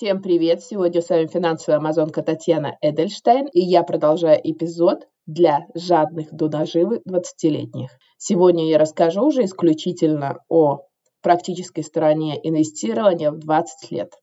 Всем привет! Сегодня с вами финансовая амазонка Татьяна Эдельштейн, и я продолжаю эпизод для жадных до наживы 20-летних. Сегодня я расскажу уже исключительно о практической стороне инвестирования в 20 лет.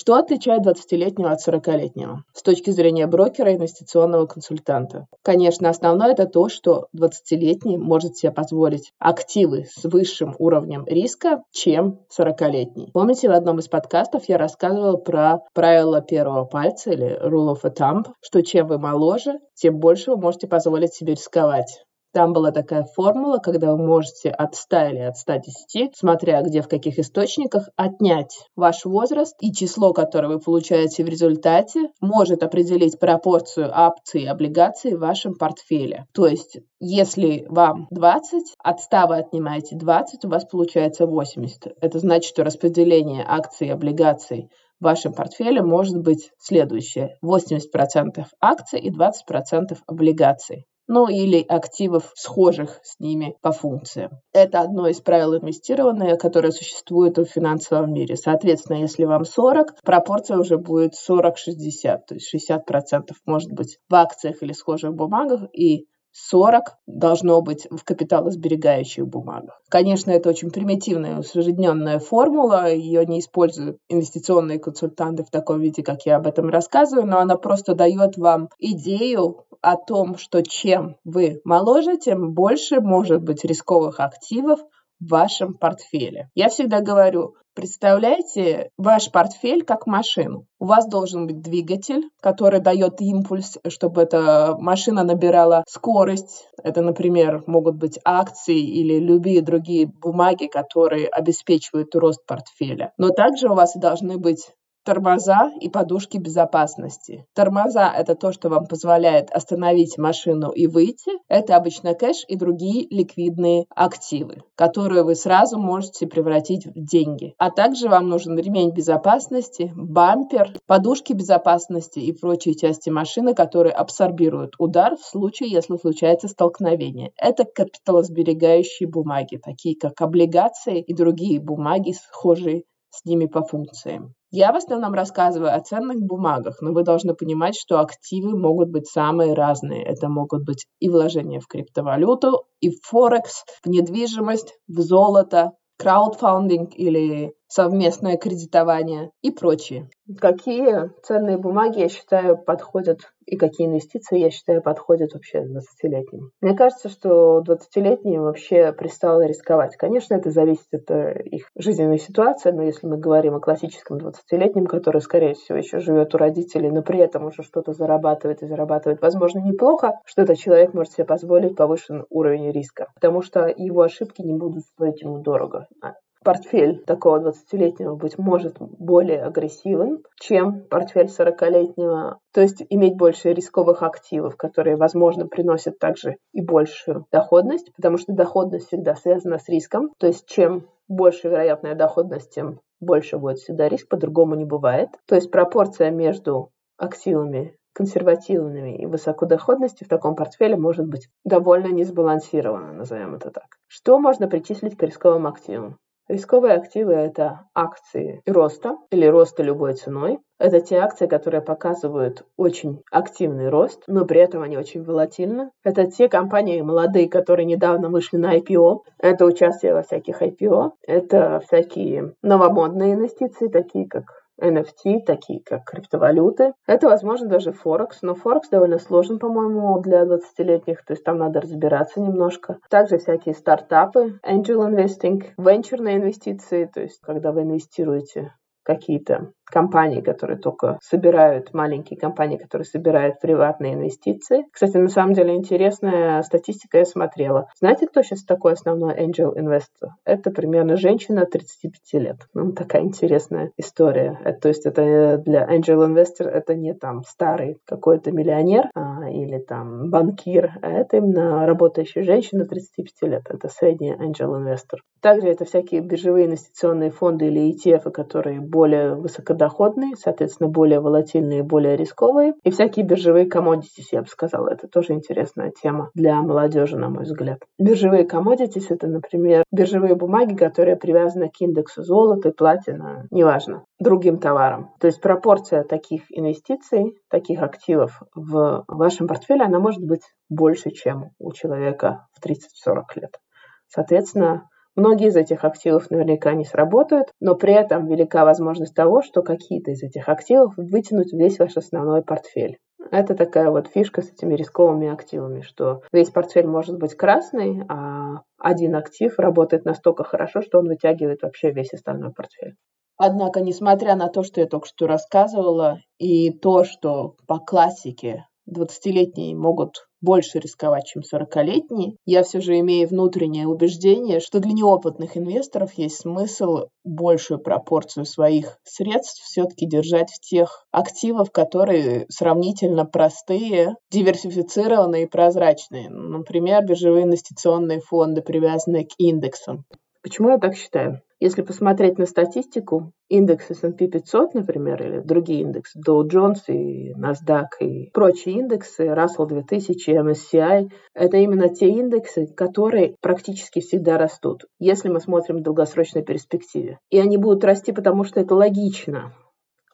Что отличает 20-летнего от 40-летнего с точки зрения брокера и инвестиционного консультанта? Конечно, основное это то, что 20-летний может себе позволить активы с высшим уровнем риска, чем 40-летний. Помните, в одном из подкастов я рассказывал про правило первого пальца или rule of a thumb, что чем вы моложе, тем больше вы можете позволить себе рисковать. Там была такая формула, когда вы можете от 100 или от 110, смотря где в каких источниках, отнять ваш возраст и число, которое вы получаете в результате, может определить пропорцию акций и облигаций в вашем портфеле. То есть, если вам 20, от 100 вы отнимаете 20, у вас получается 80. Это значит, что распределение акций и облигаций в вашем портфеле может быть следующее. 80% акций и 20% облигаций ну или активов, схожих с ними по функциям. Это одно из правил инвестирования, которое существует в финансовом мире. Соответственно, если вам 40, пропорция уже будет 40-60, то есть 60% может быть в акциях или схожих бумагах, и 40 должно быть в капиталосберегающих бумагах. Конечно, это очень примитивная, усредненная формула, ее не используют инвестиционные консультанты в таком виде, как я об этом рассказываю, но она просто дает вам идею о том, что чем вы моложе, тем больше может быть рисковых активов в вашем портфеле. Я всегда говорю, представляйте ваш портфель как машину. У вас должен быть двигатель, который дает импульс, чтобы эта машина набирала скорость. Это, например, могут быть акции или любые другие бумаги, которые обеспечивают рост портфеля. Но также у вас должны быть Тормоза и подушки безопасности. Тормоза – это то, что вам позволяет остановить машину и выйти. Это обычно кэш и другие ликвидные активы, которые вы сразу можете превратить в деньги. А также вам нужен ремень безопасности, бампер, подушки безопасности и прочие части машины, которые абсорбируют удар в случае, если случается столкновение. Это капиталосберегающие бумаги, такие как облигации и другие бумаги, схожие с ними по функциям. Я в основном рассказываю о ценных бумагах, но вы должны понимать, что активы могут быть самые разные. Это могут быть и вложения в криптовалюту, и в Форекс, в недвижимость, в золото, краудфандинг или совместное кредитование и прочее. Какие ценные бумаги, я считаю, подходят и какие инвестиции, я считаю, подходят вообще 20-летним? Мне кажется, что 20-летним вообще пристало рисковать. Конечно, это зависит от э, их жизненной ситуации, но если мы говорим о классическом 20-летнем, который, скорее всего, еще живет у родителей, но при этом уже что-то зарабатывает и зарабатывает, возможно, неплохо, что этот человек может себе позволить повышенный уровень риска, потому что его ошибки не будут стоить ему дорого портфель такого 20-летнего, быть может, более агрессивен, чем портфель 40-летнего. То есть иметь больше рисковых активов, которые, возможно, приносят также и большую доходность, потому что доходность всегда связана с риском. То есть чем больше вероятная доходность, тем больше будет всегда риск, по-другому не бывает. То есть пропорция между активами консервативными и высокодоходности в таком портфеле может быть довольно несбалансирована, назовем это так. Что можно причислить к рисковым активам? Рисковые активы – это акции роста или роста любой ценой. Это те акции, которые показывают очень активный рост, но при этом они очень волатильны. Это те компании молодые, которые недавно вышли на IPO. Это участие во всяких IPO. Это всякие новомодные инвестиции, такие как NFT, такие как криптовалюты. Это, возможно, даже Форекс, но Форекс довольно сложен, по-моему, для 20-летних, то есть там надо разбираться немножко. Также всякие стартапы, angel investing, венчурные инвестиции, то есть когда вы инвестируете какие-то компании, которые только собирают, маленькие компании, которые собирают приватные инвестиции. Кстати, на самом деле интересная статистика я смотрела. Знаете, кто сейчас такой основной angel investor? Это примерно женщина 35 лет. Ну, такая интересная история. Это, то есть это для angel investor это не там старый какой-то миллионер а, или там банкир, а это именно работающая женщина 35 лет. Это средний angel investor. Также это всякие биржевые инвестиционные фонды или ETF, которые более высокодоходные соответственно, более волатильные, более рисковые. И всякие биржевые commodities, я бы сказала, это тоже интересная тема для молодежи, на мой взгляд. Биржевые commodities — это, например, биржевые бумаги, которые привязаны к индексу золота, платина, неважно, другим товарам. То есть пропорция таких инвестиций, таких активов в вашем портфеле, она может быть больше, чем у человека в 30-40 лет. Соответственно, Многие из этих активов наверняка не сработают, но при этом велика возможность того, что какие-то из этих активов вытянут весь ваш основной портфель. Это такая вот фишка с этими рисковыми активами, что весь портфель может быть красный, а один актив работает настолько хорошо, что он вытягивает вообще весь остальной портфель. Однако, несмотря на то, что я только что рассказывала, и то, что по классике 20-летние могут больше рисковать, чем 40-летние, я все же имею внутреннее убеждение, что для неопытных инвесторов есть смысл большую пропорцию своих средств все-таки держать в тех активах, которые сравнительно простые, диверсифицированные и прозрачные. Например, биржевые инвестиционные фонды, привязанные к индексам. Почему я так считаю? Если посмотреть на статистику, индекс S&P 500, например, или другие индексы, Dow Jones и NASDAQ и прочие индексы, Russell 2000, MSCI, это именно те индексы, которые практически всегда растут, если мы смотрим в долгосрочной перспективе. И они будут расти, потому что это логично.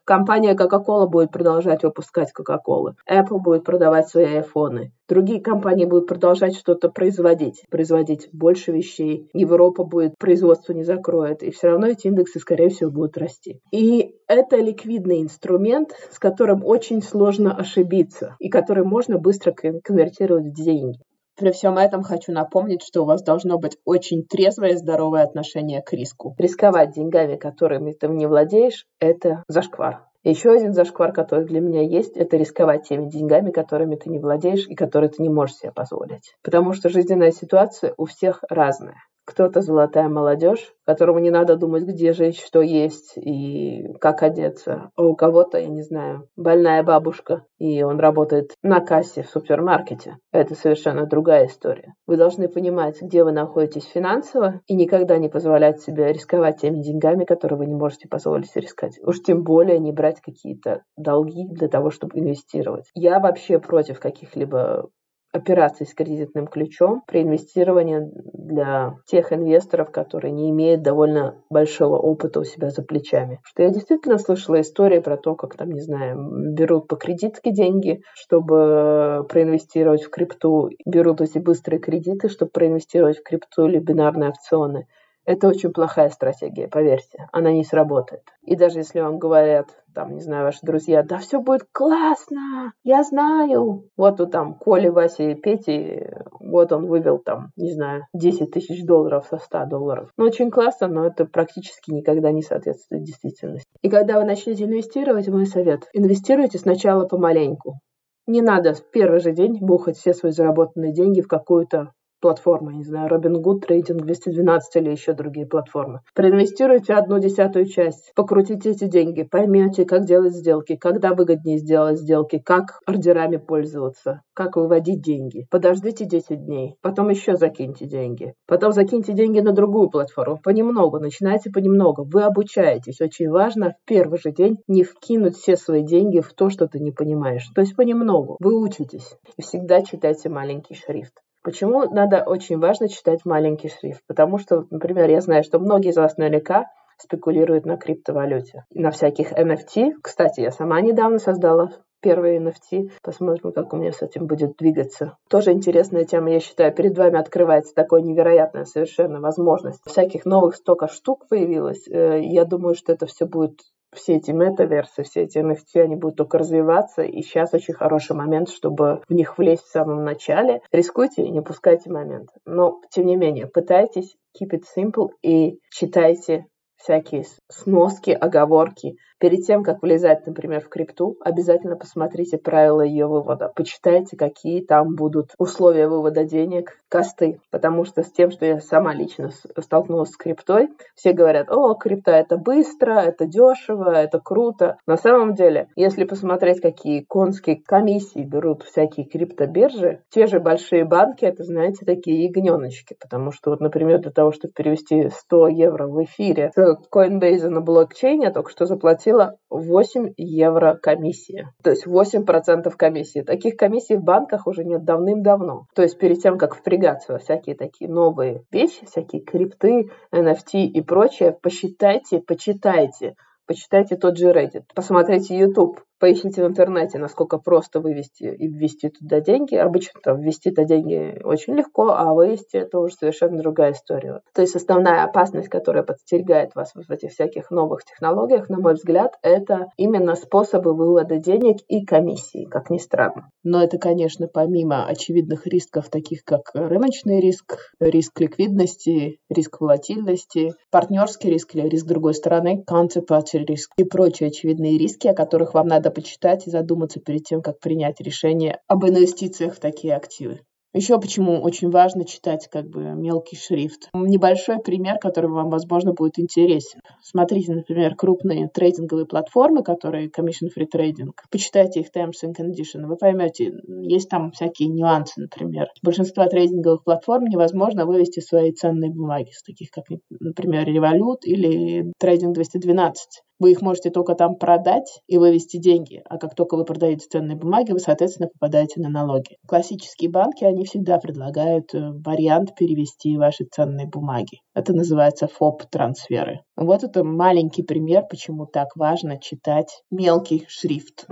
Компания Coca-Cola будет продолжать выпускать Coca-Cola. Apple будет продавать свои айфоны. Другие компании будут продолжать что-то производить, производить больше вещей. Европа будет, производство не закроет. И все равно эти индексы, скорее всего, будут расти. И это ликвидный инструмент, с которым очень сложно ошибиться и который можно быстро конвертировать в деньги. При всем этом хочу напомнить, что у вас должно быть очень трезвое и здоровое отношение к риску. Рисковать деньгами, которыми ты не владеешь, это зашквар. Еще один зашквар, который для меня есть, это рисковать теми деньгами, которыми ты не владеешь и которые ты не можешь себе позволить. Потому что жизненная ситуация у всех разная кто-то золотая молодежь, которому не надо думать, где жить, что есть и как одеться. А у кого-то, я не знаю, больная бабушка, и он работает на кассе в супермаркете. Это совершенно другая история. Вы должны понимать, где вы находитесь финансово, и никогда не позволять себе рисковать теми деньгами, которые вы не можете позволить себе рисковать. Уж тем более не брать какие-то долги для того, чтобы инвестировать. Я вообще против каких-либо операций с кредитным ключом при инвестировании для тех инвесторов, которые не имеют довольно большого опыта у себя за плечами. Что я действительно слышала истории про то, как там, не знаю, берут по кредитке деньги, чтобы проинвестировать в крипту, берут эти быстрые кредиты, чтобы проинвестировать в крипту или бинарные опционы. Это очень плохая стратегия, поверьте. Она не сработает. И даже если вам говорят, там, не знаю, ваши друзья, да все будет классно, я знаю. Вот у там Коли, Васи, Пети, вот он вывел там, не знаю, 10 тысяч долларов со 100 долларов. Ну, очень классно, но это практически никогда не соответствует действительности. И когда вы начнете инвестировать, мой совет, инвестируйте сначала помаленьку. Не надо в первый же день бухать все свои заработанные деньги в какую-то платформы, не знаю, Robinhood, Trading 212 или еще другие платформы. Проинвестируйте одну десятую часть, покрутите эти деньги, поймете, как делать сделки, когда выгоднее сделать сделки, как ордерами пользоваться, как выводить деньги. Подождите 10 дней, потом еще закиньте деньги, потом закиньте деньги на другую платформу, понемногу, начинайте понемногу, вы обучаетесь. Очень важно в первый же день не вкинуть все свои деньги в то, что ты не понимаешь. То есть понемногу, вы учитесь. И всегда читайте маленький шрифт. Почему надо очень важно читать маленький шрифт? Потому что, например, я знаю, что многие из вас наверняка спекулируют на криптовалюте, на всяких NFT. Кстати, я сама недавно создала первые NFT. Посмотрим, как у меня с этим будет двигаться. Тоже интересная тема, я считаю. Перед вами открывается такая невероятная совершенно возможность. Всяких новых столько штук появилось. Э, я думаю, что это все будет все эти метаверсы, все эти NFT, они будут только развиваться, и сейчас очень хороший момент, чтобы в них влезть в самом начале. Рискуйте и не пускайте момент. Но, тем не менее, пытайтесь keep it simple и читайте всякие сноски, оговорки. Перед тем, как влезать, например, в крипту, обязательно посмотрите правила ее вывода. Почитайте, какие там будут условия вывода денег, косты. Потому что с тем, что я сама лично столкнулась с криптой, все говорят, о, крипта это быстро, это дешево, это круто. На самом деле, если посмотреть, какие конские комиссии берут всякие криптобиржи, те же большие банки, это, знаете, такие ягненочки. Потому что, вот, например, для того, чтобы перевести 100 евро в эфире с Coinbase на блокчейне только что заплатила 8 евро комиссии. То есть 8% комиссии. Таких комиссий в банках уже нет давным-давно. То есть перед тем, как впрягаться во всякие такие новые вещи, всякие крипты, NFT и прочее, посчитайте, почитайте, почитайте тот же Reddit, посмотрите YouTube, Поищите в интернете, насколько просто вывести и ввести туда деньги. Обычно там ввести-то деньги очень легко, а вывести это уже совершенно другая история. То есть основная опасность, которая подстерегает вас в этих всяких новых технологиях, на мой взгляд, это именно способы вывода денег и комиссии, как ни странно. Но это, конечно, помимо очевидных рисков, таких как рыночный риск, риск ликвидности, риск волатильности, партнерский риск или риск другой стороны, counterparty риск и прочие очевидные риски, о которых вам надо почитать и задуматься перед тем, как принять решение об инвестициях в такие активы. Еще почему очень важно читать как бы мелкий шрифт. Небольшой пример, который вам, возможно, будет интересен. Смотрите, например, крупные трейдинговые платформы, которые Commission Free Trading. Почитайте их Terms and Conditions. Вы поймете, есть там всякие нюансы, например. Большинство трейдинговых платформ невозможно вывести свои ценные бумаги, с таких как, например, Revolut или Trading 212. Вы их можете только там продать и вывести деньги, а как только вы продаете ценные бумаги, вы, соответственно, попадаете на налоги. Классические банки, они всегда предлагают э, вариант перевести ваши ценные бумаги. Это называется ФОП-трансферы. Вот это маленький пример, почему так важно читать мелкий шрифт.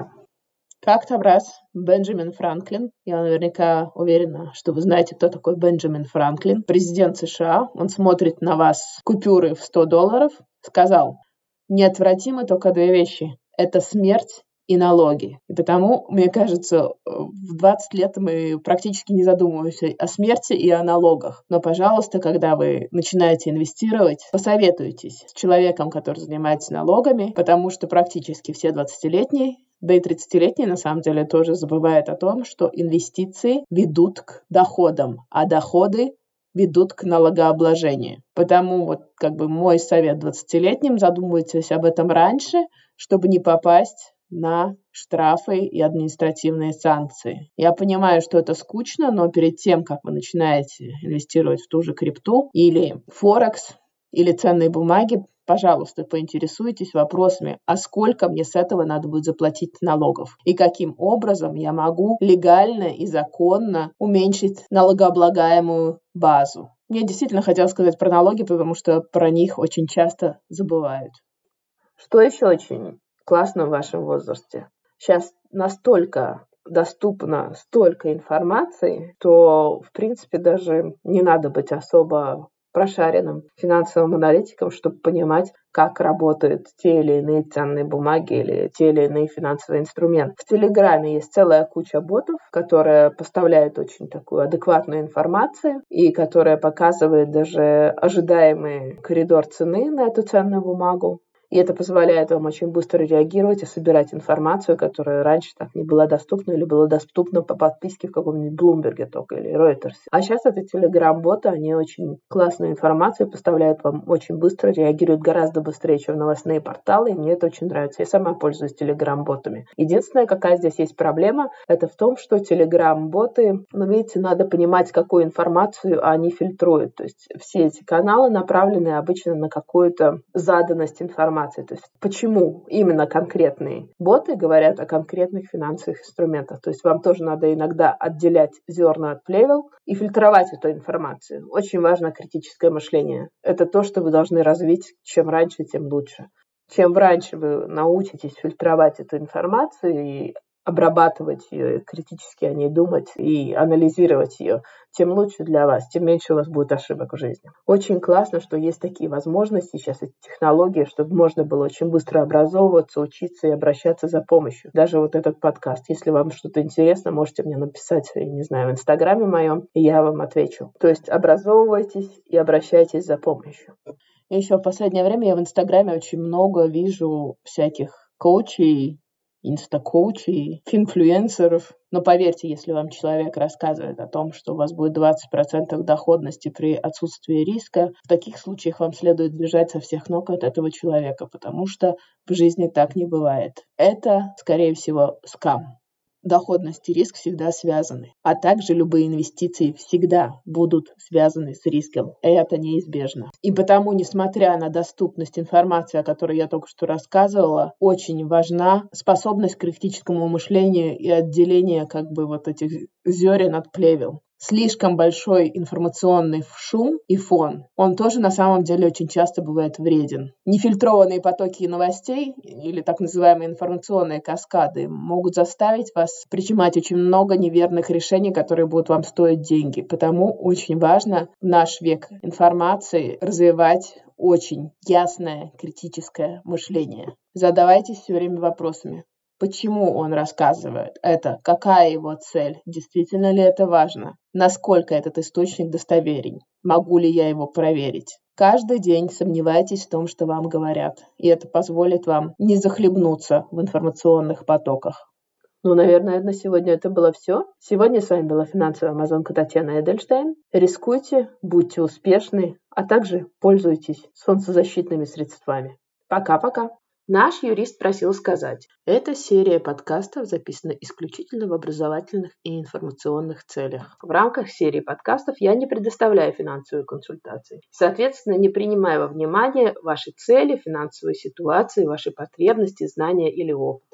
Как-то раз Бенджамин Франклин, я наверняка уверена, что вы знаете, кто такой Бенджамин Франклин, президент США, он смотрит на вас купюры в 100 долларов, сказал, неотвратимы только две вещи. Это смерть и налоги. И потому, мне кажется, в 20 лет мы практически не задумываемся о смерти и о налогах. Но, пожалуйста, когда вы начинаете инвестировать, посоветуйтесь с человеком, который занимается налогами, потому что практически все 20-летние да и 30-летние на самом деле тоже забывают о том, что инвестиции ведут к доходам, а доходы ведут к налогообложению. Потому вот как бы мой совет 20-летним, задумывайтесь об этом раньше, чтобы не попасть на штрафы и административные санкции. Я понимаю, что это скучно, но перед тем, как вы начинаете инвестировать в ту же крипту или Форекс, или ценные бумаги, пожалуйста, поинтересуйтесь вопросами, а сколько мне с этого надо будет заплатить налогов и каким образом я могу легально и законно уменьшить налогооблагаемую базу. Мне действительно хотелось сказать про налоги, потому что про них очень часто забывают. Что еще очень классно в вашем возрасте? Сейчас настолько доступно столько информации, то, в принципе, даже не надо быть особо прошаренным финансовым аналитиком, чтобы понимать, как работают те или иные ценные бумаги или те или иные финансовые инструменты. В Телеграме есть целая куча ботов, которая поставляет очень такую адекватную информацию и которая показывает даже ожидаемый коридор цены на эту ценную бумагу. И это позволяет вам очень быстро реагировать и собирать информацию, которая раньше так не была доступна или была доступна по подписке в каком-нибудь Bloomberg только или Reuters. А сейчас это Telegram-боты, они очень классную информацию поставляют вам очень быстро, реагируют гораздо быстрее, чем новостные порталы, и мне это очень нравится. Я сама пользуюсь Telegram-ботами. Единственная, какая здесь есть проблема, это в том, что Telegram-боты, ну, видите, надо понимать, какую информацию они фильтруют. То есть все эти каналы направлены обычно на какую-то заданность информации информации. То есть почему именно конкретные боты говорят о конкретных финансовых инструментах. То есть вам тоже надо иногда отделять зерна от плевел и фильтровать эту информацию. Очень важно критическое мышление. Это то, что вы должны развить. Чем раньше, тем лучше. Чем раньше вы научитесь фильтровать эту информацию и обрабатывать ее, критически о ней думать и анализировать ее, тем лучше для вас, тем меньше у вас будет ошибок в жизни. Очень классно, что есть такие возможности сейчас, эти технологии, чтобы можно было очень быстро образовываться, учиться и обращаться за помощью. Даже вот этот подкаст. Если вам что-то интересно, можете мне написать, я не знаю, в инстаграме моем, и я вам отвечу. То есть образовывайтесь и обращайтесь за помощью. еще в последнее время я в инстаграме очень много вижу всяких коучей, инстакоучей, инфлюенсеров. Но поверьте, если вам человек рассказывает о том, что у вас будет 20% доходности при отсутствии риска, в таких случаях вам следует бежать со всех ног от этого человека, потому что в жизни так не бывает. Это, скорее всего, скам. Доходность и риск всегда связаны. А также любые инвестиции всегда будут связаны с риском. Это неизбежно. И потому, несмотря на доступность информации, о которой я только что рассказывала, очень важна способность к критическому мышлению и отделение как бы вот этих зерен от плевел слишком большой информационный шум и фон, он тоже на самом деле очень часто бывает вреден. Нефильтрованные потоки новостей или так называемые информационные каскады могут заставить вас принимать очень много неверных решений, которые будут вам стоить деньги. Потому очень важно в наш век информации развивать очень ясное критическое мышление. Задавайтесь все время вопросами почему он рассказывает это, какая его цель, действительно ли это важно, насколько этот источник достоверен, могу ли я его проверить. Каждый день сомневайтесь в том, что вам говорят, и это позволит вам не захлебнуться в информационных потоках. Ну, наверное, на сегодня это было все. Сегодня с вами была финансовая амазонка Татьяна Эдельштейн. Рискуйте, будьте успешны, а также пользуйтесь солнцезащитными средствами. Пока-пока! Наш юрист просил сказать, эта серия подкастов записана исключительно в образовательных и информационных целях. В рамках серии подкастов я не предоставляю финансовые консультации. Соответственно, не принимая во внимание ваши цели, финансовые ситуации, ваши потребности, знания или опыт